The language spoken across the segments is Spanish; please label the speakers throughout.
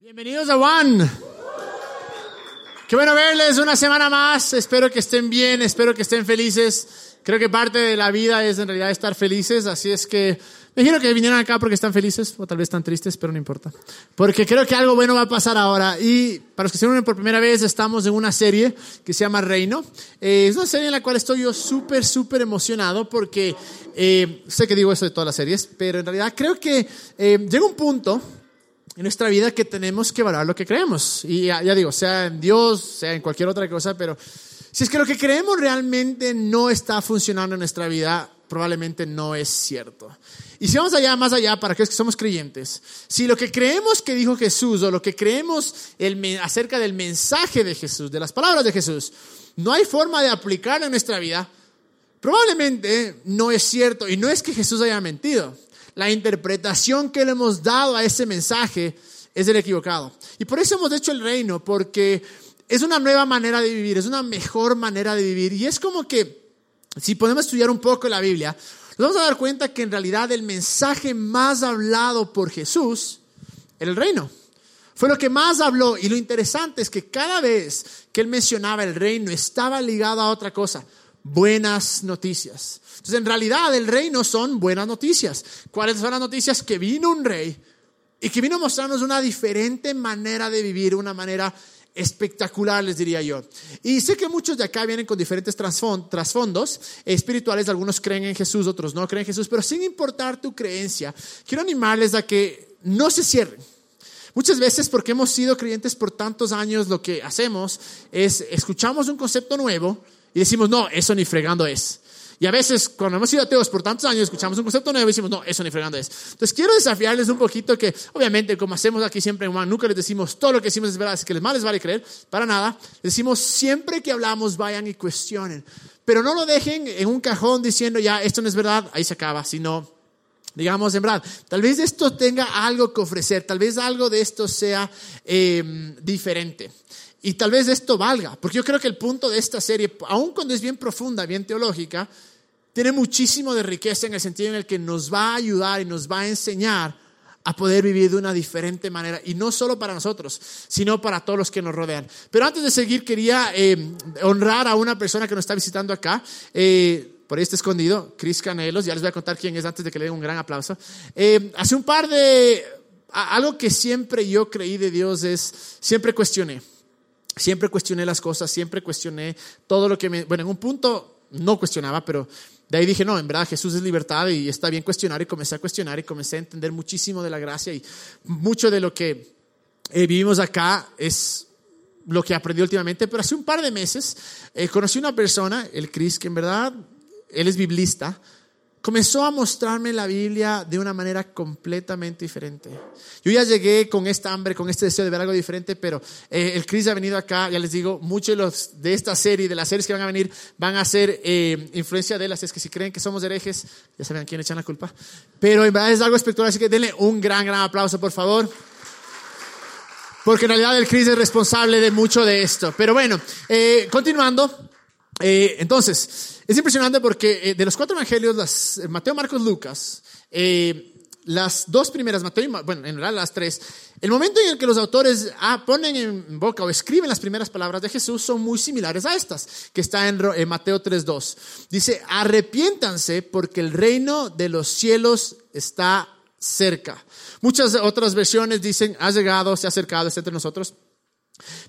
Speaker 1: Bienvenidos a One. Qué bueno verles una semana más. Espero que estén bien, espero que estén felices. Creo que parte de la vida es en realidad estar felices, así es que me quiero que vinieran acá porque están felices o tal vez están tristes, pero no importa. Porque creo que algo bueno va a pasar ahora. Y para los que se unen por primera vez, estamos en una serie que se llama Reino. Eh, es una serie en la cual estoy yo súper, súper emocionado porque eh, sé que digo eso de todas las series, pero en realidad creo que eh, llega un punto en nuestra vida que tenemos que valorar lo que creemos. Y ya, digo, sea en Dios, sea en cualquier otra cosa, pero si es que lo que creemos realmente no está funcionando en nuestra vida, probablemente no es cierto. Y si vamos allá, más allá, para aquellos que somos creyentes, si lo que creemos que dijo Jesús o lo que creemos el, acerca del mensaje de Jesús, de las palabras de Jesús, no hay forma de aplicarlo en nuestra vida, probablemente no es cierto. Y no es que Jesús haya mentido la interpretación que le hemos dado a ese mensaje es el equivocado. Y por eso hemos hecho el reino, porque es una nueva manera de vivir, es una mejor manera de vivir. Y es como que, si podemos estudiar un poco la Biblia, nos vamos a dar cuenta que en realidad el mensaje más hablado por Jesús era el reino. Fue lo que más habló. Y lo interesante es que cada vez que él mencionaba el reino, estaba ligado a otra cosa buenas noticias. Entonces, en realidad, el reino son buenas noticias. ¿Cuáles son las noticias? Que vino un rey y que vino a mostrarnos una diferente manera de vivir, una manera espectacular, les diría yo. Y sé que muchos de acá vienen con diferentes trasfondos espirituales, algunos creen en Jesús, otros no creen en Jesús, pero sin importar tu creencia, quiero animarles a que no se cierren. Muchas veces, porque hemos sido creyentes por tantos años, lo que hacemos es escuchamos un concepto nuevo, y decimos, no, eso ni fregando es. Y a veces, cuando hemos sido ateos por tantos años, escuchamos un concepto nuevo y decimos, no, eso ni fregando es. Entonces, quiero desafiarles un poquito que, obviamente, como hacemos aquí siempre en Juan, nunca les decimos todo lo que decimos es verdad, es que más les vale creer, para nada. Decimos, siempre que hablamos, vayan y cuestionen. Pero no lo dejen en un cajón diciendo, ya, esto no es verdad, ahí se acaba, sino, digamos, en verdad, tal vez esto tenga algo que ofrecer, tal vez algo de esto sea eh, diferente. Y tal vez esto valga, porque yo creo que el punto de esta serie, aun cuando es bien profunda, bien teológica, tiene muchísimo de riqueza en el sentido en el que nos va a ayudar y nos va a enseñar a poder vivir de una diferente manera, y no solo para nosotros, sino para todos los que nos rodean. Pero antes de seguir, quería eh, honrar a una persona que nos está visitando acá. Eh, por ahí está escondido, Chris Canelos, ya les voy a contar quién es antes de que le den un gran aplauso. Eh, hace un par de... Algo que siempre yo creí de Dios es, siempre cuestioné. Siempre cuestioné las cosas, siempre cuestioné todo lo que me... Bueno, en un punto no cuestionaba, pero de ahí dije, no, en verdad Jesús es libertad y está bien cuestionar y comencé a cuestionar y comencé a entender muchísimo de la gracia y mucho de lo que eh, vivimos acá es lo que aprendí últimamente, pero hace un par de meses eh, conocí una persona, el Chris, que en verdad, él es biblista, comenzó a mostrarme la Biblia de una manera completamente diferente. Yo ya llegué con esta hambre, con este deseo de ver algo diferente, pero eh, el Chris ha venido acá, ya les digo, muchos de, los, de esta serie, de las series que van a venir, van a ser eh, influencia de él, así es que si creen que somos herejes, ya saben quién echan la culpa. Pero en verdad es algo espectacular, así que denle un gran, gran aplauso, por favor. Porque en realidad el Chris es responsable de mucho de esto. Pero bueno, eh, continuando, entonces... Es impresionante porque eh, de los cuatro evangelios, las, eh, Mateo, Marcos, Lucas, eh, las dos primeras, Mateo bueno, en realidad las tres, el momento en el que los autores ah, ponen en boca o escriben las primeras palabras de Jesús son muy similares a estas, que está en, en Mateo 3.2. Dice, arrepiéntanse porque el reino de los cielos está cerca. Muchas otras versiones dicen, ha llegado, se ha acercado, está entre nosotros.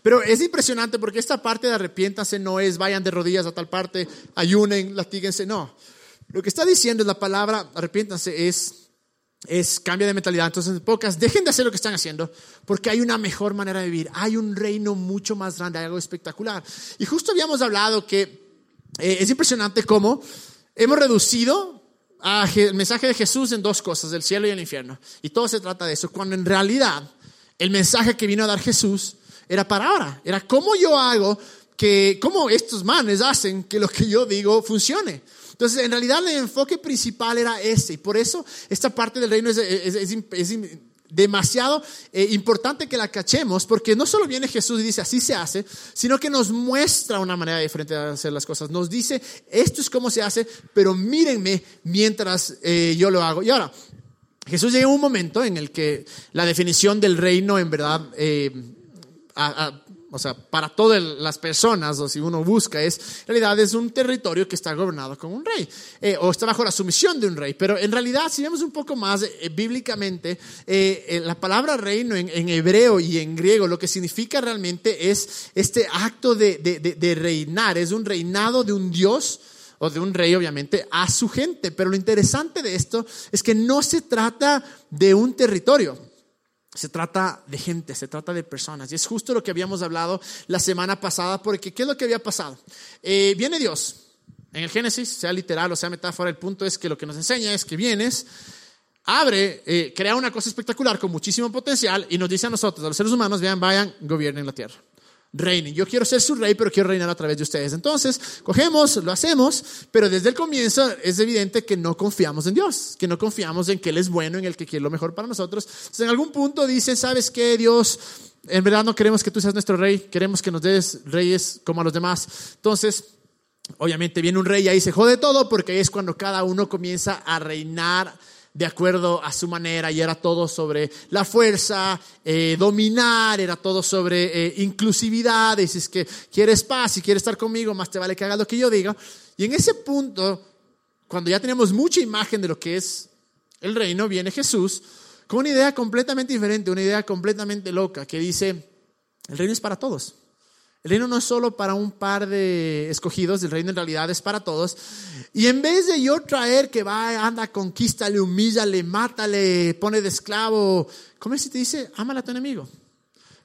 Speaker 1: Pero es impresionante porque esta parte de arrepiéntanse no es vayan de rodillas a tal parte, ayunen, latíguense, no. Lo que está diciendo es la palabra arrepiéntanse es, es cambia de mentalidad. Entonces, en pocas, dejen de hacer lo que están haciendo porque hay una mejor manera de vivir. Hay un reino mucho más grande, hay algo espectacular. Y justo habíamos hablado que eh, es impresionante cómo hemos reducido el mensaje de Jesús en dos cosas, el cielo y el infierno. Y todo se trata de eso, cuando en realidad el mensaje que vino a dar Jesús era para ahora. Era cómo yo hago que, cómo estos manes hacen que lo que yo digo funcione. Entonces, en realidad el enfoque principal era ese. Y por eso esta parte del reino es, es, demasiado eh, importante que la cachemos, porque no solo viene Jesús y dice así se hace, sino que nos muestra una manera diferente de hacer las cosas. Nos dice esto es cómo se hace, pero mírenme mientras eh, yo lo hago. Y ahora, Jesús llega a un momento en el que la definición del reino en verdad eh, o sea, para todas las personas, o si uno busca, es, en realidad es un territorio que está gobernado como un rey, eh, o está bajo la sumisión de un rey. Pero en realidad, si vemos un poco más eh, bíblicamente, eh, la palabra reino en, hebreo y en griego, lo que significa realmente es este acto de reinar, es un reinado de un Dios o de un rey, obviamente, a su gente. Pero lo interesante de esto es que no se trata de un territorio. Se trata de gente, se trata de personas. Y es justo lo que habíamos hablado la semana pasada, porque ¿qué es lo que había pasado? Eh, viene Dios. En el Génesis, sea literal o sea metáfora, el punto es que lo que nos enseña es que vienes, abre, eh, crea una cosa espectacular con muchísimo potencial y nos dice a nosotros, a los seres humanos, vean, vayan, gobiernen la tierra reinen. Yo quiero ser su rey, pero quiero reinar a través de ustedes. Entonces, cogemos, lo hacemos, pero desde el comienzo es evidente que no confiamos en Dios, que no confiamos en que Él es bueno, en el que quiere lo mejor para nosotros. Entonces, en algún punto dice, ¿sabes qué, Dios? En verdad no queremos que tú seas nuestro rey, queremos que nos des reyes como a los demás. Entonces, obviamente viene un rey y ahí se jode todo, porque ahí es cuando cada uno comienza a reinar de acuerdo a su manera y era todo sobre la fuerza, eh, dominar, era todo sobre eh, inclusividad, y si es que quieres paz, y quieres estar conmigo, más te vale que hagas lo que yo diga. Y en ese punto, cuando ya tenemos mucha imagen de lo que es el reino, viene Jesús con una idea completamente diferente, una idea completamente loca, que dice, el reino es para todos. El reino no es solo para un par de escogidos, el reino en realidad es para todos. Y en vez de yo traer que va, anda, conquístale, humíllale, mátale, pone de esclavo, comienza y te dice, ámala a tu enemigo.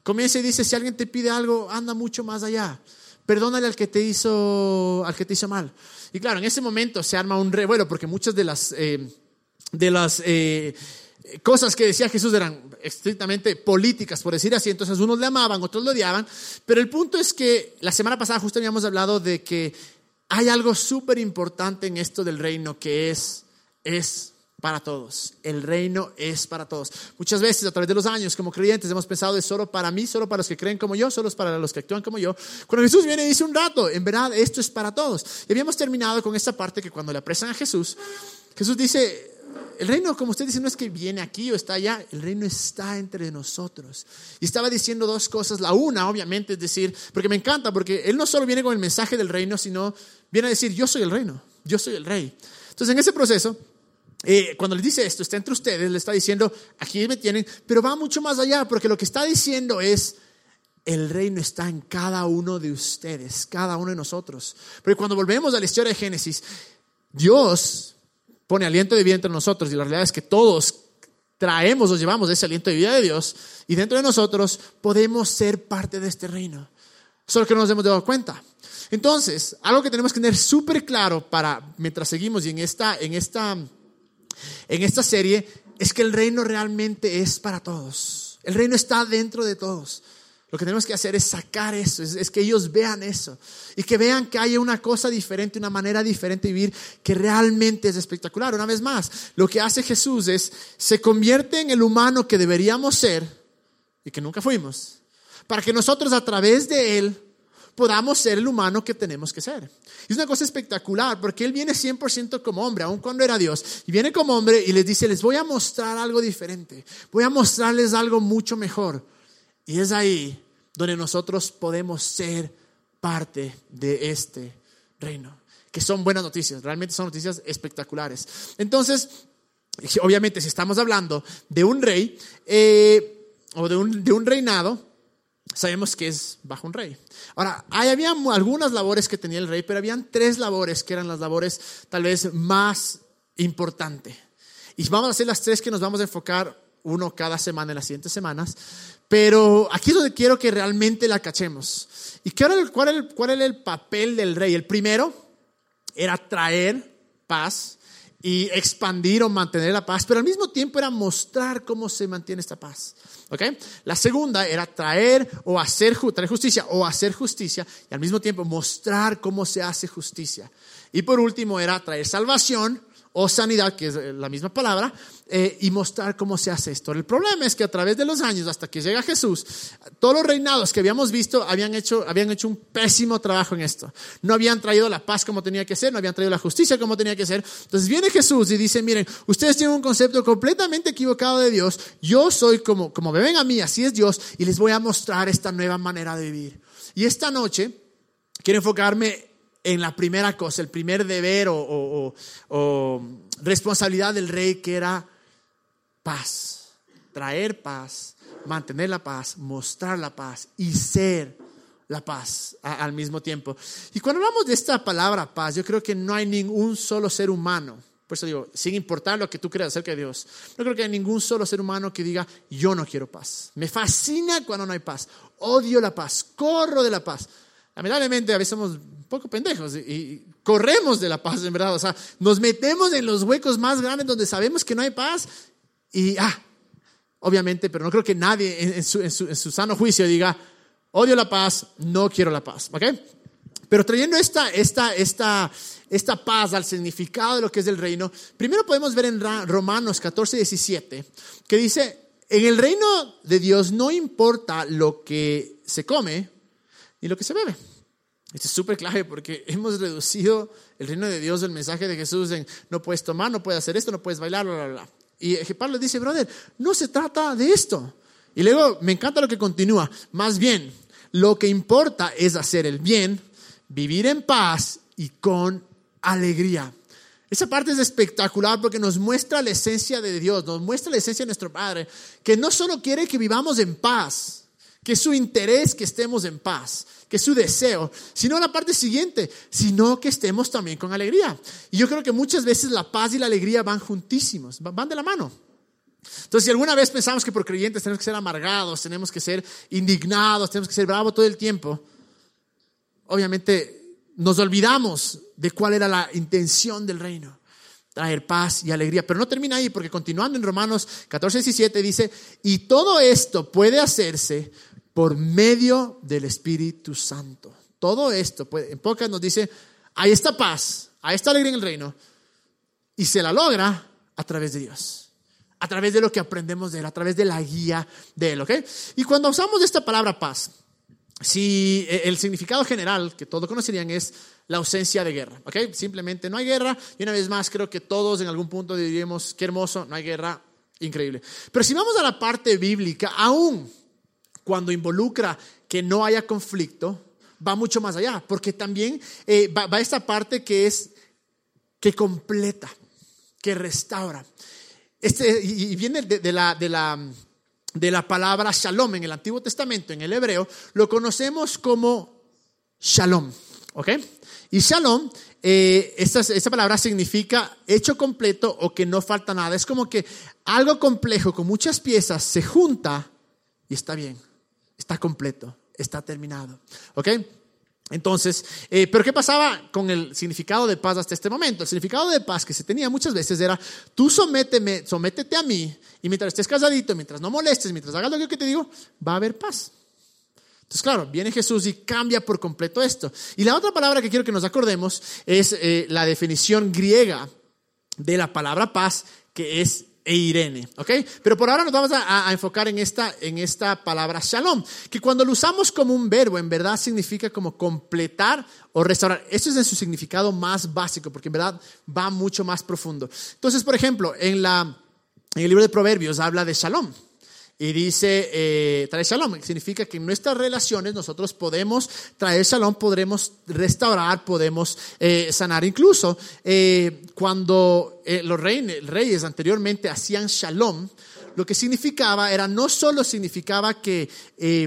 Speaker 1: Comienza y dice, si alguien te pide algo, anda mucho más allá. Perdónale al que te hizo, al que te hizo mal. Y claro, en ese momento se arma un revuelo porque muchas de las, eh, de las eh, cosas que decía Jesús eran estrictamente políticas, por decir así. Entonces unos le amaban, otros lo odiaban. Pero el punto es que la semana pasada justo habíamos hablado de que hay algo súper importante en esto del reino que es, es para todos. El reino es para todos. Muchas veces a través de los años como creyentes hemos pensado es solo para mí, solo para los que creen como yo, solo para los que actúan como yo. Cuando Jesús viene y dice un rato, en verdad esto es para todos. Y habíamos terminado con esta parte que cuando le apresan a Jesús, Jesús dice, el reino, como usted dice, no es que viene aquí o está allá, el reino está entre nosotros. Y estaba diciendo dos cosas. La una, obviamente, es decir, porque me encanta, porque él no solo viene con el mensaje del reino, sino viene a decir, yo soy el reino, yo soy el rey. Entonces, en ese proceso, eh, cuando le dice esto, está entre ustedes, le está diciendo, aquí me tienen, pero va mucho más allá, porque lo que está diciendo es, el reino está en cada uno de ustedes, cada uno de nosotros. Porque cuando volvemos a la historia de Génesis, Dios pone aliento de vida entre nosotros y la realidad es que todos traemos o llevamos ese aliento de vida de Dios y dentro de nosotros podemos ser parte de este reino. Solo que no nos hemos dado cuenta. Entonces, algo que tenemos que tener súper claro para mientras seguimos y en esta, en esta, en esta serie es que el reino realmente es para todos. El reino está dentro de todos. Lo que tenemos que hacer es sacar eso, es, que ellos vean eso y que vean que hay una cosa diferente, una manera diferente de vivir que realmente es espectacular. Una vez más, lo que hace Jesús es, se convierte en el humano que deberíamos ser y que nunca fuimos, para que nosotros a través de Él podamos ser el humano que tenemos que ser. Y es una cosa espectacular porque Él viene 100% como hombre, aun cuando era Dios, y viene como hombre y les dice, les voy a mostrar algo diferente, voy a mostrarles algo mucho mejor. Y es ahí donde nosotros podemos ser parte de este reino, que son buenas noticias, realmente son noticias espectaculares. Entonces, obviamente, si estamos hablando de un rey eh, o de un, reinado, sabemos que es bajo un rey. Ahora, hay, había algunas labores que tenía el rey, pero habían tres labores que eran las labores tal vez más importantes. Y vamos a hacer las tres que nos vamos a enfocar uno cada semana en las siguientes semanas. Pero aquí es donde quiero que realmente la cachemos. ¿Y qué era el, cuál, era el, cuál era el papel del rey? El primero era traer paz y expandir o mantener la paz, pero al mismo tiempo era mostrar cómo se mantiene esta paz. ¿Okay? La segunda era traer o hacer traer justicia o hacer justicia y al mismo tiempo mostrar cómo se hace justicia. Y por último era traer salvación o sanidad, que es eh, la misma palabra, eh, y mostrar cómo se hace esto. El problema es que a través de los años, hasta que llega Jesús, todos los reinados que habíamos visto habían hecho, habían hecho un pésimo trabajo en esto. No habían traído la paz como tenía que ser, no habían traído la justicia como tenía que ser. Entonces viene Jesús y dice, miren, ustedes tienen un concepto completamente equivocado de Dios, yo soy como, como me ven a mí, así es Dios, y les voy a mostrar esta nueva manera de vivir. Y esta noche quiero enfocarme en la primera cosa, el primer deber o, responsabilidad del rey que era paz, traer paz, mantener la paz, mostrar la paz y ser la paz al mismo tiempo. Y cuando hablamos de esta palabra paz, yo creo que no hay ningún solo ser humano, por eso digo, sin importar lo que tú creas acerca de Dios, no creo que hay ningún solo ser humano que diga, yo no quiero paz. Me fascina cuando no hay paz, odio la paz, corro de la paz. Lamentablemente a veces somos un poco pendejos y, corremos de la paz, en verdad. O sea, nos metemos en los huecos más grandes donde sabemos que no hay paz y, ah, obviamente, pero no creo que nadie en, su, en, su, sano juicio diga, odio la paz, no quiero la paz. ¿Ok? Pero trayendo esta, esta, esta, esta paz al significado de lo que es el reino, primero podemos ver en Romanos 14, 17, que dice, en el reino de Dios no importa lo que se come, y lo que se bebe. Esto es súper clave porque hemos reducido el reino de Dios, el mensaje de Jesús en no puedes tomar, no puedes hacer esto, no puedes bailar, bla, bla, bla. Y Pablo dice, brother, no se trata de esto. Y luego me encanta lo que continúa. Más bien, lo que importa es hacer el bien, vivir en paz y con alegría. Esa parte es espectacular porque nos muestra la esencia de Dios, nos muestra la esencia de nuestro Padre, que no solo quiere que vivamos en paz, que es su interés que estemos en paz, es su deseo, sino la parte siguiente, sino que estemos también con alegría. Y yo creo que muchas veces la paz y la alegría van juntísimos, van de la mano. Entonces, si alguna vez pensamos que por creyentes tenemos que ser amargados, tenemos que ser indignados, tenemos que ser bravos todo el tiempo, obviamente nos olvidamos de cuál era la intención del reino traer paz y alegría. Pero no termina ahí, porque continuando en Romanos 14, 17 dice, y todo esto puede hacerse por medio del Espíritu Santo. Todo esto, en pocas nos dice, hay esta paz, hay esta alegría en el reino, y se la logra a través de Dios, a través de lo que aprendemos de Él, a través de la guía de Él, ¿ok? Y cuando usamos esta palabra paz, si eh, el significado general que todos conocerían es la ausencia de guerra, ¿ok? Simplemente no hay guerra, y una vez más creo que todos en algún punto diríamos, qué hermoso, no hay guerra, increíble. Pero si vamos a la parte bíblica, aún cuando involucra que no haya conflicto, va mucho más allá, porque también eh, va, esta parte que es que completa, que restaura. Este, y viene de, la, de, la, de la palabra shalom en el Antiguo Testamento, en el hebreo, lo conocemos como shalom. ¿Ok? Y shalom, eh, esta, esta, palabra significa hecho completo o que no falta nada. Es como que algo complejo con muchas piezas se junta y está bien está completo, está terminado. ¿Ok? Entonces, eh, pero ¿qué pasaba con el significado de paz hasta este momento? El significado de paz que se tenía muchas veces era, tú sométeme, sométete a mí y mientras estés casadito, mientras no molestes, mientras hagas lo que te digo, va a haber paz. Entonces, claro, viene Jesús y cambia por completo esto. Y la otra palabra que quiero que nos acordemos es eh, la definición griega de la palabra paz, que es e Irene, ¿ok? Pero por ahora nos vamos a, enfocar en esta, en esta palabra shalom, que cuando lo usamos como un verbo, en verdad significa como completar o restaurar. Eso es en su significado más básico, porque en verdad va mucho más profundo. Entonces, por ejemplo, en, la, en el libro de Proverbios habla de shalom, y dice, eh, trae shalom, significa que en nuestras relaciones nosotros podemos traer shalom, podremos restaurar, podemos eh, sanar. Incluso eh, cuando los reyes, reyes anteriormente hacían shalom, lo que significaba era, no solo significaba que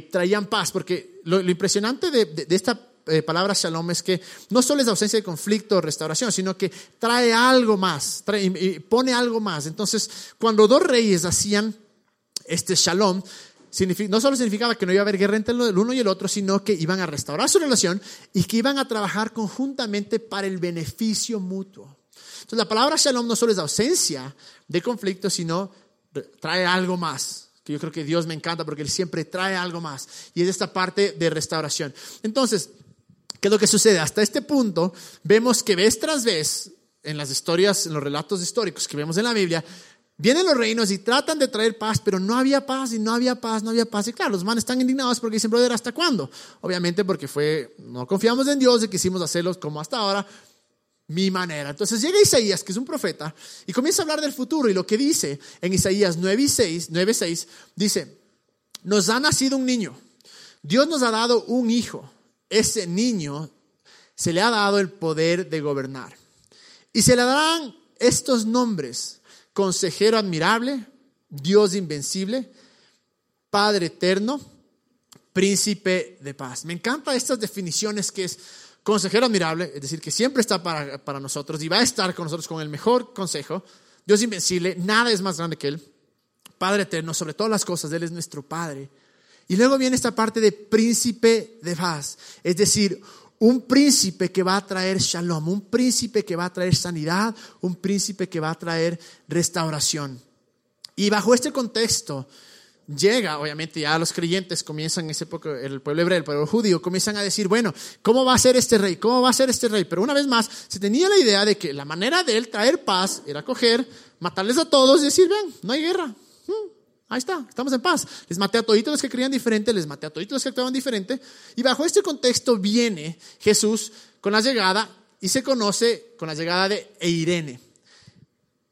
Speaker 1: traían paz, porque lo, impresionante de, esta palabra shalom es que no solo es ausencia de conflicto o restauración, sino que trae algo más, trae, pone algo más. Entonces, cuando dos reyes hacían este shalom no solo significaba que no iba a haber guerra entre el uno y el otro, sino que iban a restaurar su relación y que iban a trabajar conjuntamente para el beneficio mutuo. Entonces la palabra shalom no solo es ausencia de conflicto, sino trae algo más, que yo creo que Dios me encanta porque Él siempre trae algo más, y es esta parte de restauración. Entonces, ¿qué es lo que sucede? Hasta este punto vemos que vez tras vez en las historias, en los relatos históricos que vemos en la Biblia, vienen los reinos y tratan de traer paz, pero no había paz y no había paz, no había paz. Y claro, los manes están indignados porque dicen, brother, ¿hasta cuándo? Obviamente porque fue, no confiamos en Dios y quisimos hacerlo como hasta ahora, mi manera. Entonces llega Isaías, que es un profeta, y comienza a hablar del futuro y lo que dice en Isaías 9 y 6, 9, 6 dice, nos ha nacido un niño, Dios nos ha dado un hijo, ese niño se le ha dado el poder de gobernar. Y se le darán estos nombres, consejero admirable, Dios invencible, Padre eterno, príncipe de paz. Me encantan estas definiciones que es consejero admirable, es decir, que siempre está para, para nosotros y va a estar con nosotros con el mejor consejo. Dios invencible, nada es más grande que Él. Padre eterno, sobre todas las cosas, Él es nuestro Padre. Y luego viene esta parte de príncipe de paz, es decir, un príncipe que va a traer shalom, un príncipe que va a traer sanidad, un príncipe que va a traer restauración. Y bajo este contexto llega, obviamente ya los creyentes comienzan en ese época, el pueblo hebreo, el pueblo judío, comienzan a decir, bueno, ¿cómo va a ser este rey? ¿Cómo va a ser este rey? Pero una vez más, se tenía la idea de que la manera de él traer paz era coger, matarles a todos y decir, ven, no hay guerra. Hmm. Ahí está, estamos en paz. Les maté a toditos los que creían diferente, les maté a toditos los que actuaban diferente. Y bajo este contexto viene Jesús con la llegada y se conoce con la llegada de Eirene,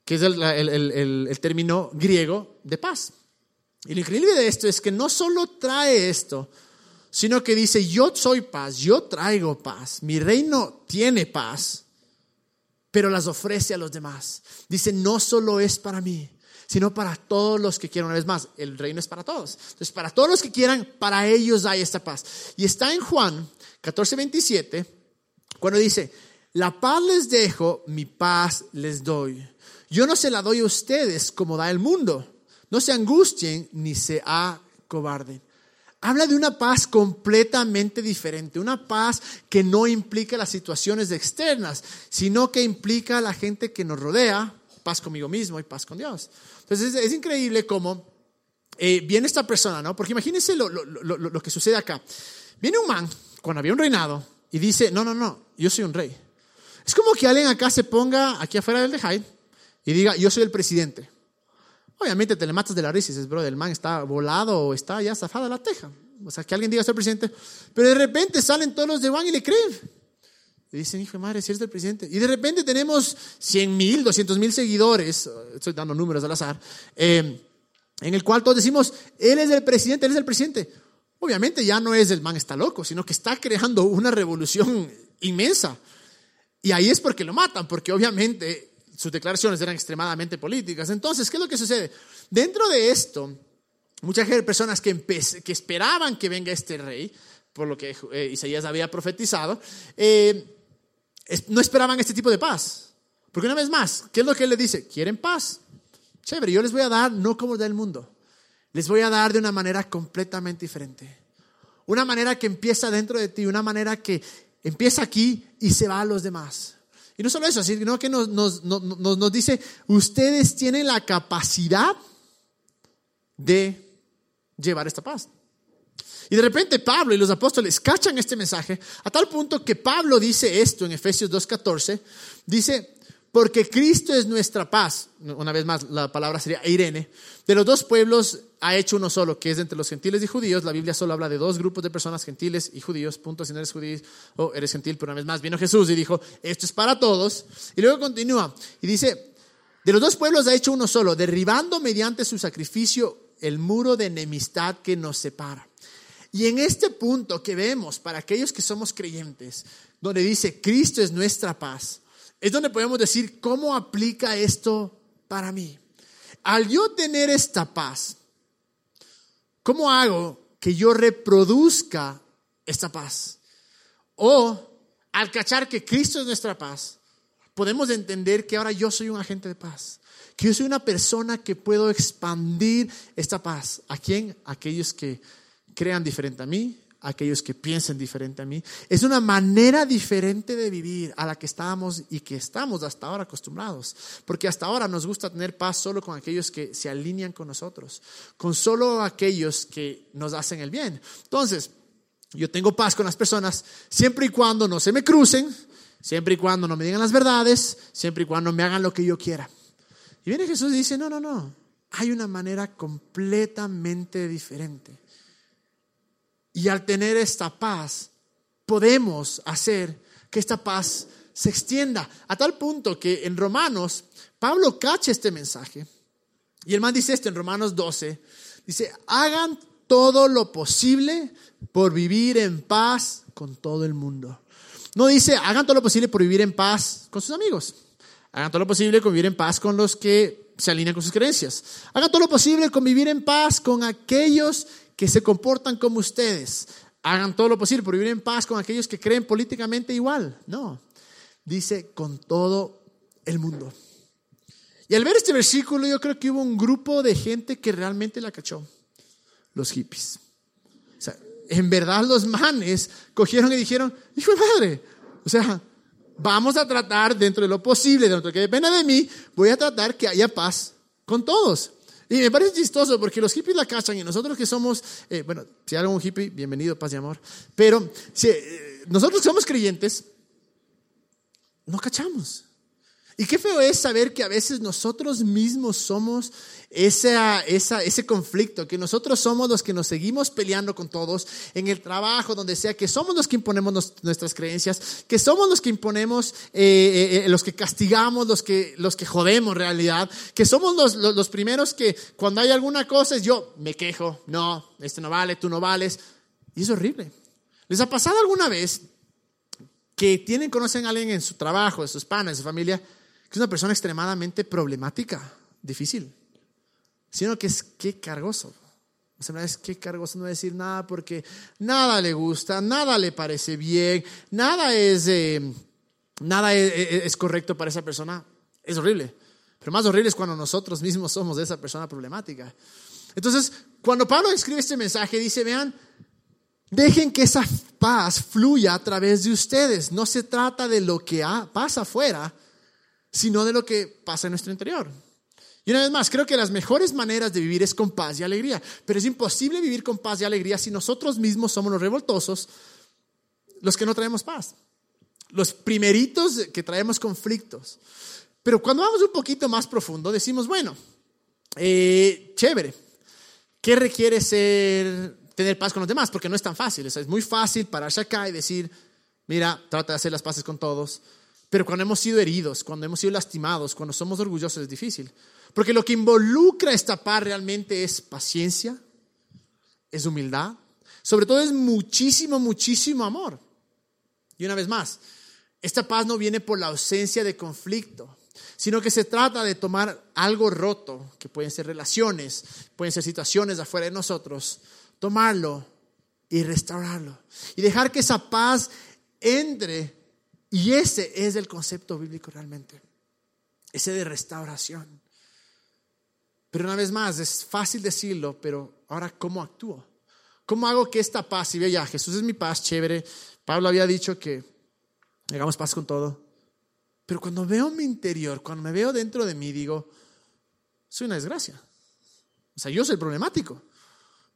Speaker 1: que es el, el término griego de paz. Y lo increíble de esto es que no solo trae esto, sino que dice, yo soy paz, yo traigo paz, mi reino tiene paz, pero las ofrece a los demás. Dice, no solo es para mí, sino para todos los que quieran. Una vez más, el reino es para todos. Entonces, para todos los que quieran, para ellos hay esta paz. Y está en Juan 14, 27, cuando dice, la paz les dejo, mi paz les doy. Yo no se la doy a ustedes como da el mundo. No se angustien ni se acobarden. Habla de una paz completamente diferente, una paz que no implica las situaciones externas, sino que implica a la gente que nos rodea, paz conmigo mismo y paz con Dios. Entonces es, increíble cómo eh, viene esta persona, ¿no? Porque imagínense lo, lo, que sucede acá. Viene un man, cuando había un reinado, y dice, no, no, no, yo soy un rey. Es como que alguien acá se ponga aquí afuera del de y diga, yo soy el presidente. Obviamente te le matas de la risa y dices, bro, el man está volado o está ya zafada la teja. O sea, que alguien diga soy el presidente. Pero de repente salen todos los de Juan y le creen. Dicen, hijo de madre, si eres el presidente. Y de repente tenemos 100 mil, 200 mil seguidores, estoy dando números al azar, eh, en el cual todos decimos, él es el presidente, él es el presidente. Obviamente ya no es el man está loco, sino que está creando una revolución inmensa. Y ahí es porque lo matan, porque obviamente sus declaraciones eran extremadamente políticas. Entonces, ¿qué es lo que sucede? Dentro de esto, muchas personas que, que esperaban que venga este rey, por lo que eh, Isaías había profetizado, eh, no esperaban este tipo de paz. Porque una vez más, ¿qué es lo que él le dice? ¿Quieren paz? Chévere, yo les voy a dar no como del mundo. Les voy a dar de una manera completamente diferente. Una manera que empieza dentro de ti, una manera que empieza aquí y se va a los demás. Y no solo eso, sino que nos, nos dice, ustedes tienen la capacidad de llevar esta paz. Y de repente Pablo y los apóstoles cachan este mensaje a tal punto que Pablo dice esto en Efesios 2.14, dice, porque Cristo es nuestra paz, una vez más la palabra sería Irene, de los dos pueblos ha hecho uno solo, que es entre los gentiles y judíos, la Biblia solo habla de dos grupos de personas, gentiles y judíos, punto, si no eres judío o eres gentil, pero una vez más vino Jesús y dijo, esto es para todos, y luego continúa y dice, de los dos pueblos ha hecho uno solo, derribando mediante su sacrificio el muro de enemistad que nos separa. Y en este punto que vemos para aquellos que somos creyentes, donde dice Cristo es nuestra paz, es donde podemos decir cómo aplica esto para mí. Al yo tener esta paz, ¿cómo hago que yo reproduzca esta paz? O al cachar que Cristo es nuestra paz, podemos entender que ahora yo soy un agente de paz, que yo soy una persona que puedo expandir esta paz. ¿A quién? Aquellos que crean diferente a mí, aquellos que piensen diferente a mí. Es una manera diferente de vivir a la que estábamos y que estamos hasta ahora acostumbrados. Porque hasta ahora nos gusta tener paz solo con aquellos que se alinean con nosotros, con solo aquellos que nos hacen el bien. Entonces, yo tengo paz con las personas siempre y cuando no se me crucen, Siempre y cuando no me digan las verdades, siempre y cuando me hagan lo que yo quiera. Y viene Jesús y dice, no, no, no, hay una manera completamente diferente. Y al tener esta paz, podemos hacer que esta paz se extienda a tal punto que en Romanos, Pablo cacha este mensaje. Y el man dice esto en Romanos 12, dice, hagan todo lo posible por vivir en paz con todo el mundo. No dice, hagan todo lo posible por vivir en paz con sus amigos. Hagan todo lo posible por vivir en paz con los que se alinean con sus creencias. Hagan todo lo posible con vivir en paz con aquellos que se comportan como ustedes. Hagan todo lo posible por vivir en paz con aquellos que creen políticamente igual. No, dice con todo el mundo. Y al ver este versículo yo creo que hubo un grupo de gente que realmente la cachó los hippies. O sea, en verdad los manes cogieron y dijeron, hijo de madre, o sea, vamos a tratar dentro de lo posible, dentro de lo que dependa de mí, voy a tratar que haya paz con todos. Y me parece chistoso porque los hippies la cachan y nosotros que somos, eh, bueno, si hay algún hippie, bienvenido, paz y amor, pero si, eh, nosotros que somos creyentes, no cachamos. Y qué feo es saber que a veces nosotros mismos somos esa, esa, ese conflicto, que nosotros somos los que nos seguimos peleando con todos en el trabajo, donde sea, que somos los que imponemos nuestras creencias, que somos los que imponemos, eh, eh, eh, los que castigamos, los que, los que jodemos realidad, que somos los, los, los primeros que cuando hay alguna cosa es yo me quejo, no, este no vale, tú no vales. Y es horrible. ¿Les ha pasado alguna vez que tienen, conocen a alguien en su trabajo, en sus panas, en su familia, es una persona extremadamente problemática, difícil, sino que es que cargoso. O es que cargoso no decir nada porque nada le gusta, nada le parece bien, nada es, eh, nada es, es correcto para esa persona. Es horrible. Pero más horrible es cuando nosotros mismos somos de esa persona problemática. Entonces, cuando Pablo escribe este mensaje, dice, vean, dejen que esa paz fluya a través de ustedes. No se trata de lo que pasa afuera, sino de lo que pasa en nuestro interior. Y una vez más, creo que las mejores maneras de vivir es con paz y alegría, pero es imposible vivir con paz y alegría si nosotros mismos somos los revoltosos, los que no traemos paz, los primeritos que traemos conflictos. Pero cuando vamos un poquito más profundo, decimos, bueno, eh, chévere, ¿qué requiere ser, tener paz con los demás? Porque no es tan fácil, es muy fácil pararse acá y decir, mira, trata de hacer las paces con todos, pero cuando hemos sido heridos, cuando hemos sido lastimados, cuando somos orgullosos es difícil. Porque lo que involucra esta paz realmente es paciencia, es humildad, sobre todo es muchísimo, muchísimo amor. Y una vez más, esta paz no viene por la ausencia de conflicto, sino que se trata de tomar algo roto, que pueden ser relaciones, pueden ser situaciones afuera de nosotros, tomarlo y restaurarlo. Y dejar que esa paz entre y ese es el concepto bíblico realmente, ese de restauración. Pero una vez más, es fácil decirlo, pero ahora, ¿cómo actúo? ¿Cómo hago que esta paz, y ya, Jesús es mi paz, chévere, Pablo había dicho que hagamos paz con todo, pero cuando veo mi interior, cuando me veo dentro de mí, digo, soy una desgracia. O sea, yo soy el problemático.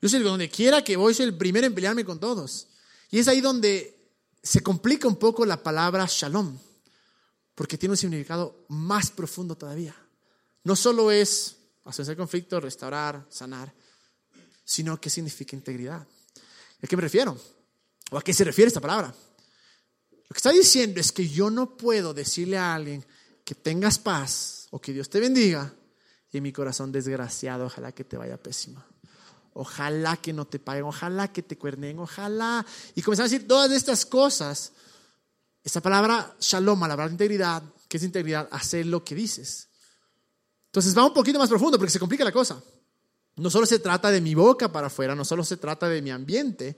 Speaker 1: Yo soy el donde quiera que voy, soy el primero en pelearme con todos. Y es ahí donde se complica un poco la palabra shalom, porque tiene un significado más profundo todavía. No solo es hacerse conflicto, restaurar, sanar, sino que significa integridad. ¿A qué me refiero? ¿O a qué se refiere esta palabra? Lo que está diciendo es que yo no puedo decirle a alguien que tengas paz o que Dios te bendiga y en mi corazón desgraciado, ojalá que te vaya pésimo ojalá que no te paguen, ojalá que te cuernen, ojalá. Y comenzar a decir todas estas cosas. Esta palabra shalom, la palabra integridad, que es integridad, hacer lo que dices. Entonces va un poquito más profundo porque se complica la cosa. No solo se trata de mi boca para afuera, no solo se trata de mi ambiente,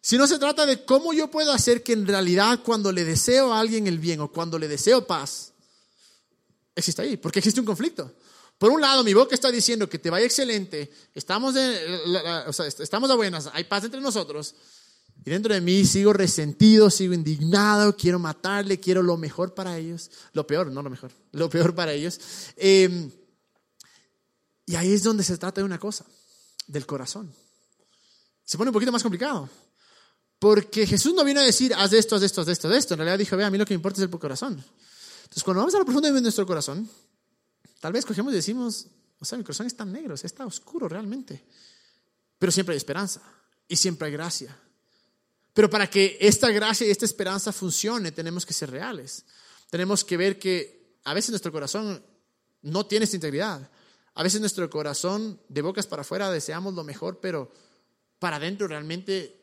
Speaker 1: sino se trata de cómo yo puedo hacer que en realidad cuando le deseo a alguien el bien o cuando le deseo paz, exista ahí, porque existe un conflicto. Por un lado, mi boca está diciendo que te vaya excelente, estamos, estamos a buenas, hay paz entre nosotros. Y dentro de mí sigo resentido, sigo indignado, quiero matarle, quiero lo mejor para ellos. Lo peor, no lo mejor, lo peor para ellos. Em, y ahí es donde se trata de una cosa, del corazón. Se pone un poquito más complicado. Porque Jesús no vino a decir, haz esto, haz esto, haz esto, haz esto. En realidad dijo, ve, a mí lo que me importa es el corazón. Entonces, cuando vamos a lo profundo de nuestro corazón, tal vez cogemos y decimos, o sea, mi corazón está negro, está oscuro realmente. Pero siempre hay esperanza y siempre hay gracia. Pero para que esta gracia y esta esperanza funcione, tenemos que ser reales. Tenemos que ver que a veces nuestro corazón no tiene esta integridad. A veces nuestro corazón, de bocas para afuera, deseamos lo mejor, pero para adentro realmente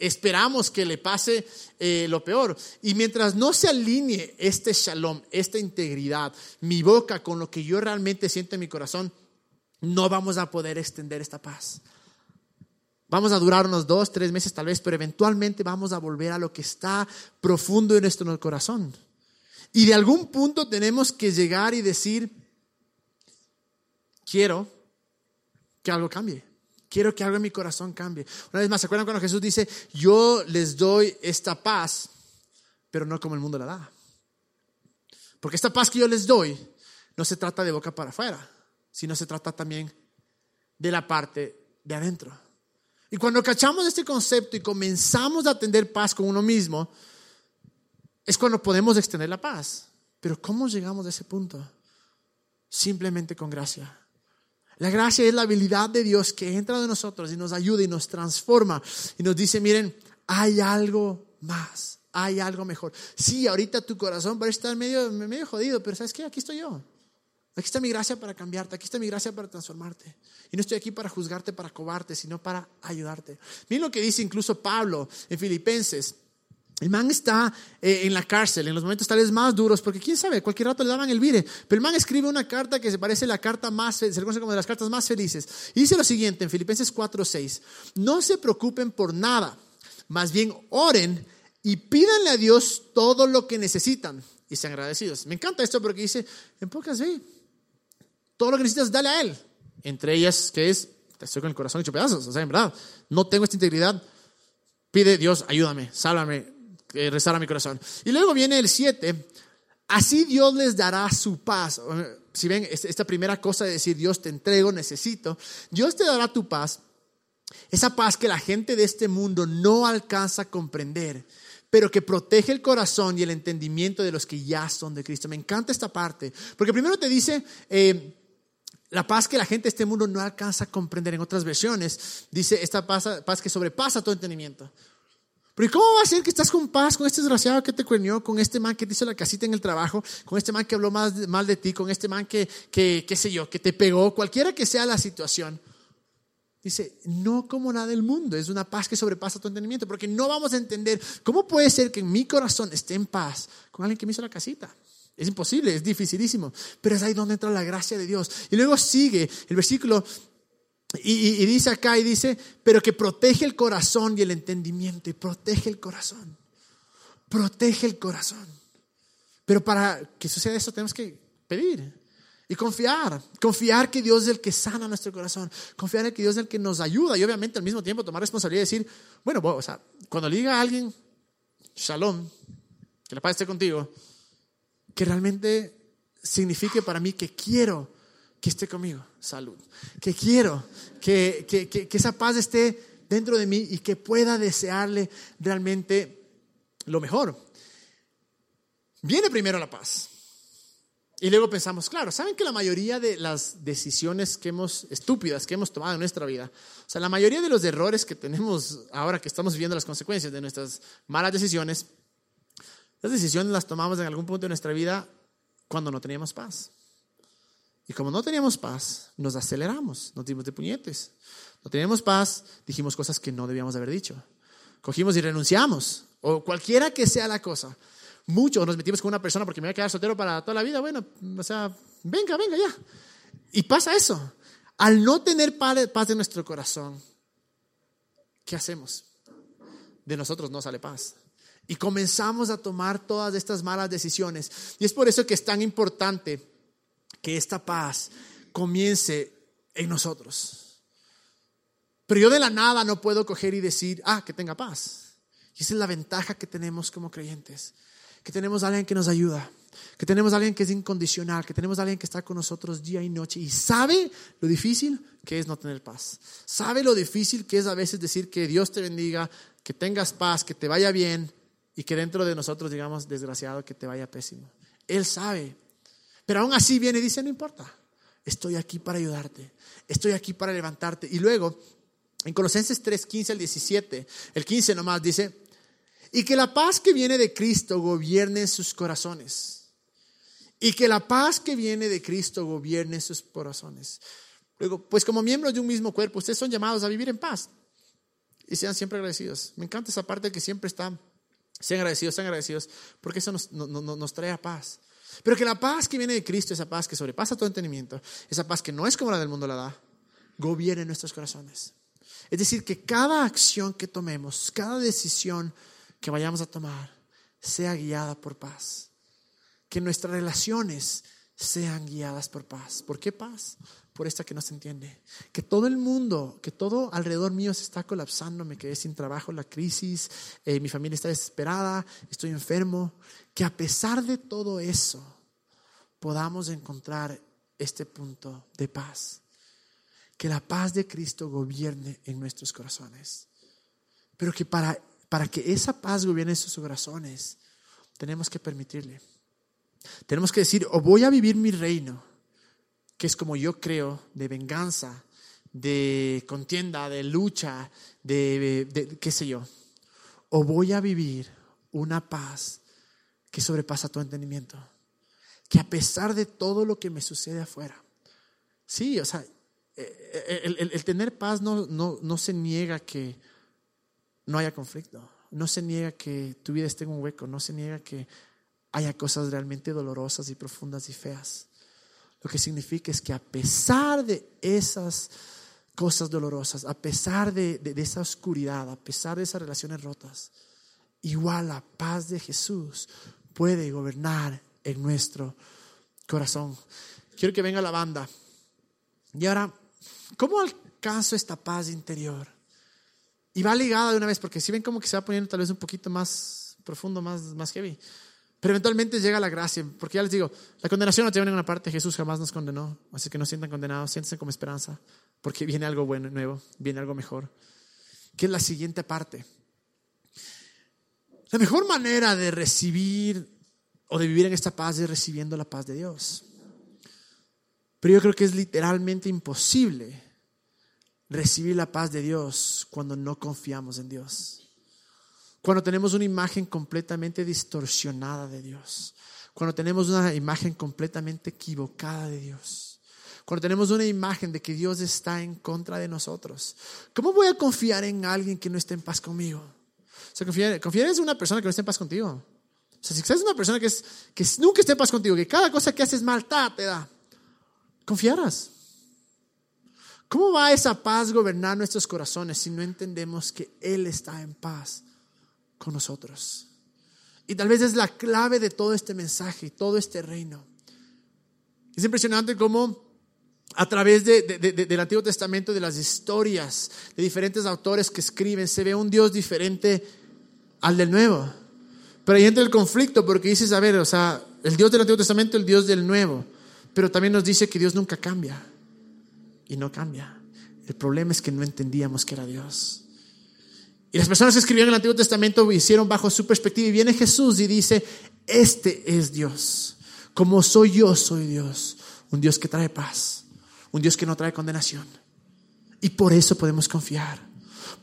Speaker 1: esperamos que le pase eh, lo peor. Y mientras no se alinee este shalom, esta integridad, mi boca con lo que yo realmente siento en mi corazón, no vamos a poder extender esta paz. Vamos a durar unos dos, tres meses tal vez, pero eventualmente vamos a volver a lo que está profundo en nuestro corazón. Y de algún punto tenemos que llegar y decir, quiero que algo cambie. Quiero que algo en mi corazón cambie. Una vez más, ¿se acuerdan cuando Jesús dice, yo les doy esta paz, pero no como el mundo la da? Porque esta paz que yo les doy no se trata de boca para afuera, sino se trata también de la parte de adentro. Y cuando cachamos este concepto y comenzamos a atender paz con uno mismo, es cuando podemos extender la paz. Pero ¿cómo llegamos a ese punto? Simplemente con gracia. La gracia es la habilidad de Dios que entra de nosotros y nos ayuda y nos transforma y nos dice, miren, hay algo más, hay algo mejor. Sí, ahorita tu corazón parece estar medio, medio jodido, pero ¿sabes qué? Aquí estoy yo. Aquí está mi gracia para cambiarte, aquí está mi gracia para transformarte. Y no estoy aquí para juzgarte, para cobarte, sino para ayudarte. Miren lo que dice incluso Pablo en Filipenses el man está eh, en la cárcel en los momentos tal vez más duros, porque quién sabe, cualquier rato le daban el vire. Pero el man escribe una carta que se parece la carta más, se conoce como de las cartas más felices. Dice lo siguiente en Filipenses 4:6: No se preocupen por nada, más bien oren y pídanle a Dios todo lo que necesitan y sean agradecidos. Me encanta esto porque dice, en pocas veces, todo lo que necesitas, dale a Él. Entre ellas, que es, estoy con el corazón hecho pedazos, o sea, en verdad, no tengo esta integridad. Pide Dios, ayúdame, sálvame, rezar a mi corazón. Y luego viene el 7. Así Dios les dará su paz. Si ven, esta primera cosa de decir, Dios te entrego, necesito, Dios te dará tu paz. Esa paz que la gente de este mundo no alcanza a comprender, pero que protege el corazón y el entendimiento de los que ya son de Cristo. Me encanta esta parte, porque primero te dice, eh, la paz que la gente de este mundo no alcanza a comprender en otras versiones, dice esta paz, paz que sobrepasa todo entendimiento. Pero cómo va a ser que estás con paz con este desgraciado que te cuernió, con este man que te hizo la casita en el trabajo, con este man que habló más, mal de ti, con este man que, que, qué sé yo, que te pegó, cualquiera que sea la situación? Dice, no como nada del mundo, es una paz que sobrepasa tu entendimiento, porque no vamos a entender cómo puede ser que en mi corazón esté en paz con alguien que me hizo la casita. Es imposible, es dificilísimo, pero es ahí donde entra la gracia de Dios. Y luego sigue el versículo y, dice acá, y dice, pero que protege el corazón y el entendimiento, y protege el corazón. Protege el corazón. Pero para que suceda eso tenemos que pedir y confiar. Confiar que Dios es el que sana nuestro corazón. Confiar en que Dios es el que nos ayuda. Y obviamente al mismo tiempo tomar responsabilidad y decir, bueno, o sea, cuando le diga a alguien, shalom, que la paz esté contigo, que realmente signifique para mí que quiero que esté conmigo, salud. Que quiero que, que, que, esa paz esté dentro de mí y que pueda desearle realmente lo mejor. Viene primero la paz. Y luego pensamos, claro, ¿saben que la mayoría de las decisiones que hemos, estúpidas que hemos tomado en nuestra vida, o sea, la mayoría de los errores que tenemos ahora que estamos viviendo las consecuencias de nuestras malas decisiones, las decisiones las tomamos en algún punto de nuestra vida cuando no teníamos paz. Y como no teníamos paz, nos aceleramos, nos dimos de puñetes. No teníamos paz, dijimos cosas que no debíamos haber dicho. Cogimos y renunciamos, o cualquiera que sea la cosa. Muchos nos metimos con una persona porque me voy a quedar soltero para toda la vida. Bueno, o sea, venga, venga ya. Y pasa eso. Al no tener paz en nuestro corazón, ¿qué hacemos? De nosotros no sale paz. Y comenzamos a tomar todas estas malas decisiones. Y es por eso que es tan importante que esta paz comience en nosotros. Pero yo de la nada no puedo coger y decir, ah, que tenga paz. Y esa es la ventaja que tenemos como creyentes, que tenemos a alguien que nos ayuda, que tenemos a alguien que es incondicional, que tenemos a alguien que está con nosotros día y noche y sabe lo difícil que es no tener paz. Sabe lo difícil que es a veces decir que Dios te bendiga, que tengas paz, que te vaya bien y que dentro de nosotros digamos, desgraciado, que te vaya pésimo. Él sabe. Pero aún así viene y dice, no importa, estoy aquí para ayudarte, estoy aquí para levantarte. Y luego, en Colosenses 3, 15 al 17, el 15 nomás dice, y que la paz que viene de Cristo gobierne sus corazones. Y que la paz que viene de Cristo gobierne sus corazones. Luego, pues como miembros de un mismo cuerpo, ustedes son llamados a vivir en paz. Y sean siempre agradecidos. Me encanta esa parte que siempre está. Sean agradecidos, sean agradecidos, porque eso nos, nos trae a paz. Pero que la paz que viene de Cristo, esa paz que sobrepasa todo entendimiento, esa paz que no es como la del mundo la da, gobierne nuestros corazones. Es decir, que cada acción que tomemos, cada decisión que vayamos a tomar sea guiada por paz. Que nuestras relaciones sean guiadas por paz. ¿Por qué paz? Por esta que no se entiende. Que todo el mundo, que todo alrededor mío se está colapsando, me quedé sin trabajo, la crisis, eh, mi familia está desesperada, estoy enfermo. Que a pesar de todo eso, podamos encontrar este punto de paz. Que la paz de Cristo gobierne en nuestros corazones. Pero que para para que esa paz gobierne sus corazones, tenemos que permitirle. Tenemos que decir, o voy a vivir mi reino, que es como yo creo, de venganza, de contienda, de lucha, de, qué sé yo, o voy a vivir una paz que sobrepasa tu entendimiento, que a pesar de todo lo que me sucede afuera, sí, o sea, eh, eh, el, tener paz no, no, no se niega que no haya conflicto. No se niega que tu vida esté en un hueco, no se niega que haya cosas realmente dolorosas y profundas y feas. Lo que significa es que a pesar de esas cosas dolorosas, a pesar de, de, esa oscuridad, a pesar de esas relaciones rotas, igual la paz de Jesús puede gobernar en nuestro corazón. Quiero que venga la banda. Y ahora, ¿cómo alcanzo esta paz interior? Y va ligada de una vez, porque si ven como que se va poniendo tal vez un poquito más profundo, más, más heavy. Pero eventualmente llega la gracia, porque ya les digo, la condenación no tiene ninguna parte, Jesús jamás nos condenó, así que no sientan condenados, siéntense como esperanza, porque viene algo bueno, nuevo, viene algo mejor. ¿Qué es la siguiente parte? La mejor manera de recibir o de vivir en esta paz es recibiendo la paz de Dios. Pero yo creo que es literalmente imposible recibir la paz de Dios cuando no confiamos en Dios. Cuando tenemos una imagen completamente distorsionada de Dios. Cuando tenemos una imagen completamente equivocada de Dios. Cuando tenemos una imagen de que Dios está en contra de nosotros. ¿Cómo voy a confiar en alguien que no esté en paz conmigo? O sea, confiar, confiar en una persona que no esté en paz contigo. O sea, si es una persona que, es, que nunca esté en paz contigo, que cada cosa que haces mal te da, confiarás. ¿Cómo va esa paz gobernar nuestros corazones si no entendemos que Él está en paz con nosotros? Y tal vez es la clave de todo este mensaje y todo este reino. Es impresionante cómo a través del Antiguo Testamento, de las historias de diferentes autores que escriben, se ve un Dios diferente al del Nuevo. Pero ahí entra el conflicto porque dices, a ver, o sea, el Dios del Antiguo Testamento, el Dios del Nuevo. Pero también nos dice que Dios nunca cambia y no cambia. El problema es que no entendíamos que era Dios. Y las personas que escribieron el Antiguo Testamento hicieron bajo su perspectiva y viene Jesús y dice, este es Dios. Como soy yo, soy Dios. Un Dios que trae paz. Un Dios que no trae condenación. Y por eso podemos confiar.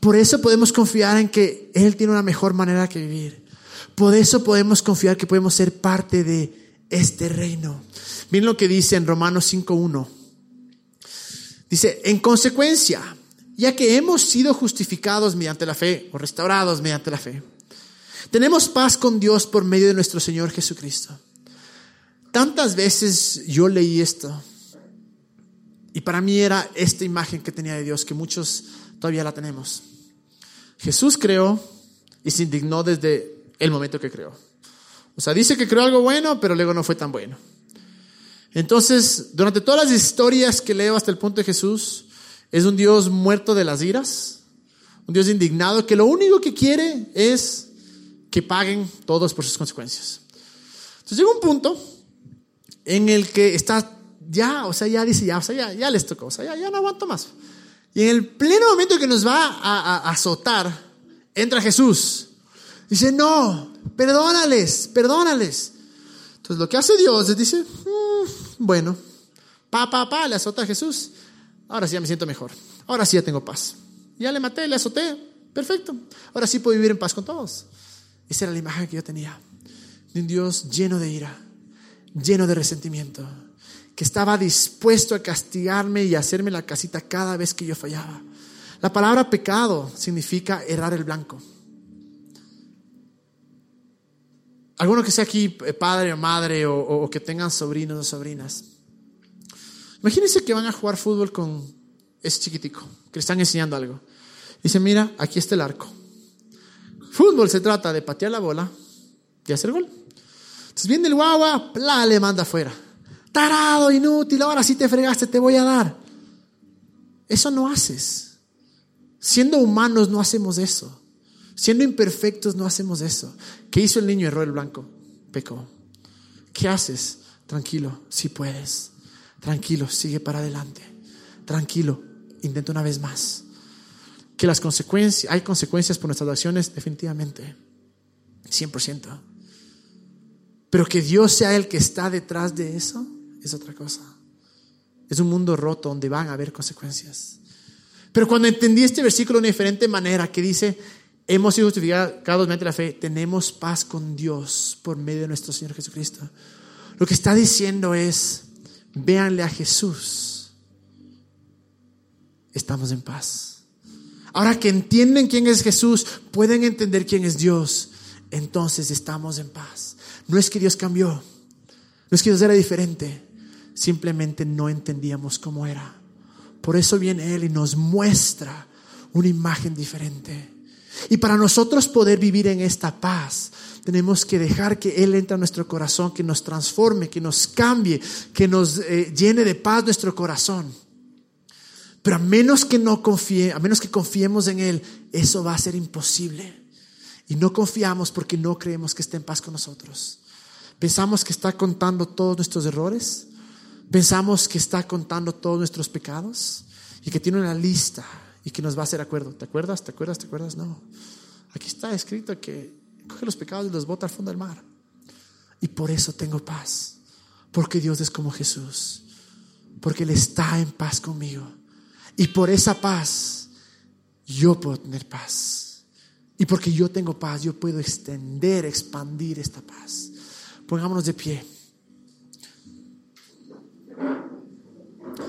Speaker 1: Por eso podemos confiar en que Él tiene una mejor manera que vivir. Por eso podemos confiar que podemos ser parte de este reino. Miren lo que dice en Romanos 5.1. Dice, en consecuencia, ya que hemos sido justificados mediante la fe o restaurados mediante la fe, tenemos paz con Dios por medio de nuestro Señor Jesucristo. Tantas veces yo leí esto y para mí era esta imagen que tenía de Dios que muchos todavía la tenemos. Jesús creó y se indignó desde el momento que creó. O sea, dice que creó algo bueno, pero luego no fue tan bueno. Entonces, durante todas las historias que leo hasta el punto de Jesús, es un Dios muerto de las iras, un Dios indignado que lo único que quiere es que paguen todos por sus consecuencias. Entonces llega un punto en el que está ya, o sea, ya dice, ya, o sea, ya, ya les tocó, o sea, ya, ya no aguanto más. Y en el pleno momento que nos va a, azotar, entra Jesús. Dice, no, perdónales, perdónales. Entonces lo que hace Dios es dice, mm, bueno, pa, pa, pa, le azota a Jesús. Ahora sí ya me siento mejor. Ahora sí ya tengo paz. Ya le maté, le azoté. Perfecto. Ahora sí puedo vivir en paz con todos. Esa era la imagen que yo tenía de un Dios lleno de ira, lleno de resentimiento, que estaba dispuesto a castigarme y hacerme la casita cada vez que yo fallaba. La palabra pecado significa errar el blanco. Alguno que sea aquí eh, padre o madre o, que tengan sobrinos o sobrinas. Imagínense que van a jugar fútbol con ese chiquitico, que le están enseñando algo. Dice, mira, aquí está el arco. Fútbol se trata de patear la bola y hacer gol. Entonces viene el guagua, la le manda afuera. Tarado, inútil, ahora sí te fregaste, te voy a dar. Eso no haces. Siendo humanos no hacemos eso. Siendo imperfectos no hacemos eso. ¿Qué hizo el niño? Erró el blanco. Pecó. ¿Qué haces? Tranquilo, si puedes. Tranquilo, sigue para adelante. Tranquilo, intenta una vez más. Que las consecuencias, hay consecuencias por nuestras acciones, definitivamente. 100%. Pero que Dios sea el que está detrás de eso es otra cosa. Es un mundo roto donde van a haber consecuencias. Pero cuando entendí este versículo de una diferente manera, que dice, hemos sido justificados mediante la fe, tenemos paz con Dios por medio de nuestro Señor Jesucristo. Lo que está diciendo es, véanle a Jesús, estamos en paz. Ahora que entienden quién es Jesús, pueden entender quién es Dios, entonces estamos en paz. No es que Dios cambió, no es que Dios era diferente, simplemente no entendíamos cómo era. Por eso viene Él y nos muestra una imagen diferente. Y para nosotros poder vivir en esta paz, tenemos que dejar que Él entre a nuestro corazón, que nos transforme, que nos cambie, que nos eh, llene de paz nuestro corazón. Pero a menos que no confíe, a menos que confiemos en Él, eso va a ser imposible. Y no confiamos porque no creemos que esté en paz con nosotros. Pensamos que está contando todos nuestros errores. Pensamos que está contando todos nuestros pecados y que tiene una lista y que nos va a hacer acuerdo. ¿Te acuerdas? ¿Te acuerdas? ¿Te acuerdas? No. Aquí está escrito que coge los pecados y los bota al fondo del mar. Y por eso tengo paz. Porque Dios es como Jesús. Porque Él está en paz conmigo. Y por esa paz yo puedo tener paz. Y porque yo tengo paz, yo puedo extender, expandir esta paz. Pongámonos de pie.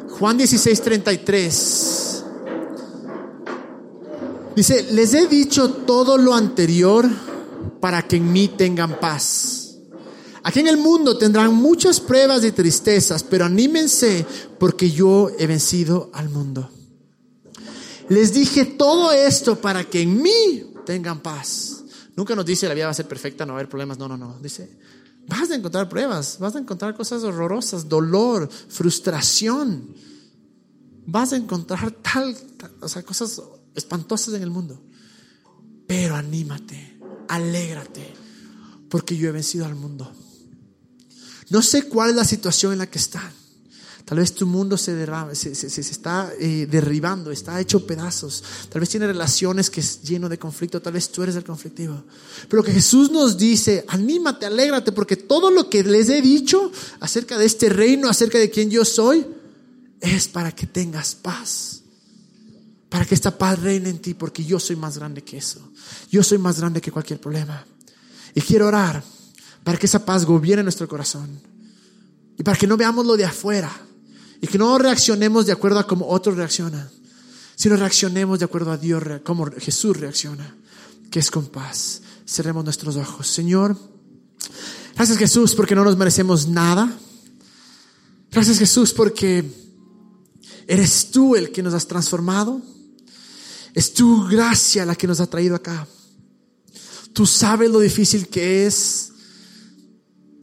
Speaker 1: Juan 16, 33. Dice, les he dicho todo lo anterior para que en mí tengan paz. Aquí en el mundo tendrán muchas pruebas y tristezas, pero anímense porque yo he vencido al mundo. Les dije todo esto para que en mí tengan paz. Nunca nos dice la vida va a ser perfecta, no va a haber problemas. No, no, no. Dice, vas a encontrar pruebas, vas a encontrar cosas horrorosas, dolor, frustración. Vas a encontrar tal, o sea, cosas espantosas en el mundo. Pero anímate, alégrate, porque yo he vencido al mundo. No sé cuál es la situación en la que están. Tal vez tu mundo se, derrama, se, está eh, derribando, está hecho pedazos. Tal vez tiene relaciones que es lleno de conflicto. Tal vez tú eres el conflictivo. Pero que Jesús nos dice, anímate, alégrate, porque todo lo que les he dicho acerca de este reino, acerca de quien yo soy, es para que tengas paz. Para que esta paz reine en ti, porque yo soy más grande que eso. Yo soy más grande que cualquier problema. Y quiero orar para que esa paz gobierne nuestro corazón. Y para que no veamos lo de afuera, y que no reaccionemos de acuerdo a cómo otros reaccionan, sino reaccionemos de acuerdo a Dios, como Jesús reacciona, que es con paz. Cerremos nuestros ojos. Señor, gracias Jesús porque no nos merecemos nada. Gracias Jesús porque eres tú el que nos has transformado. Es tu gracia la que nos ha traído acá. Tú sabes lo difícil que es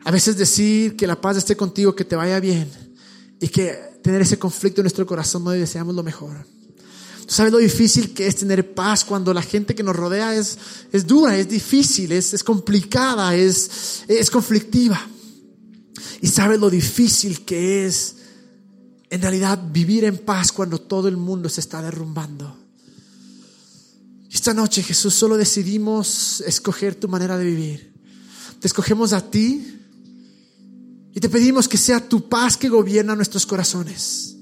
Speaker 1: a veces decir que la paz esté contigo, que te vaya bien y que tener ese conflicto en nuestro corazón no deseamos lo mejor. Tú sabes lo difícil que es tener paz cuando la gente que nos rodea es, es dura, es difícil, es, es complicada, es, es conflictiva. Y sabes lo difícil que es en realidad vivir en paz cuando todo el mundo se está derrumbando. Esta noche Jesús solo decidimos escoger tu manera de vivir. Te escogemos a ti y te pedimos que sea tu paz que gobierna nuestros corazones.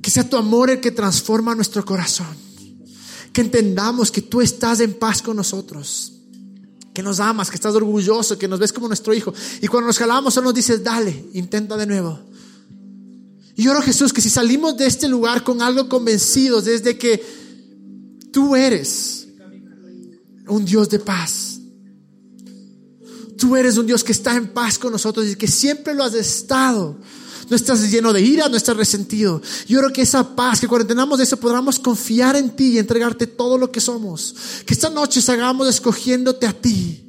Speaker 1: Que sea tu amor el que transforma nuestro corazón. Que entendamos que tú estás en paz con nosotros. Que nos amas, que estás orgulloso, que nos ves como nuestro hijo. Y cuando nos jalamos solo nos dices, dale, intenta de nuevo. Y oro Jesús que si salimos de este lugar con algo convencidos desde que tú eres un Dios de paz. Tú eres un Dios que está en paz con nosotros y que siempre lo has estado. No estás lleno de ira, no estás resentido. Yo oro que esa paz, que cuando entendamos eso podamos confiar en ti y entregarte todo lo que somos. Que esta noche salgamos escogiéndote a ti.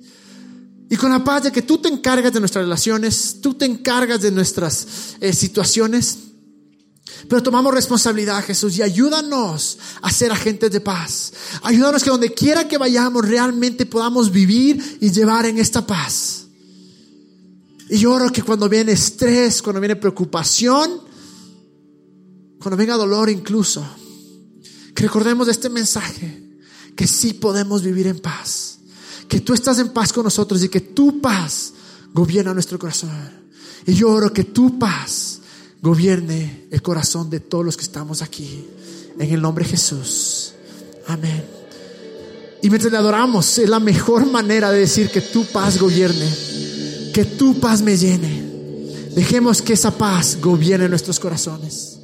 Speaker 1: Y con la paz de que tú te encargas de nuestras relaciones, tú te encargas de nuestras eh, situaciones. Pero tomamos responsabilidad, Jesús, y ayúdanos a ser agentes de paz. Ayúdanos que donde quiera que vayamos realmente podamos vivir y llevar en esta paz. Y yo oro que cuando viene estrés, cuando viene preocupación, cuando venga dolor incluso, que recordemos de este mensaje, que sí podemos vivir en paz, que tú estás en paz con nosotros y que tu paz gobierna nuestro corazón. Y yo oro que tu paz gobierne el corazón de todos los que estamos aquí. En el nombre de Jesús. Amén. Y mientras le adoramos, es la mejor manera de decir que tu paz gobierne, que tu paz me llene. Dejemos que esa paz gobierne nuestros corazones.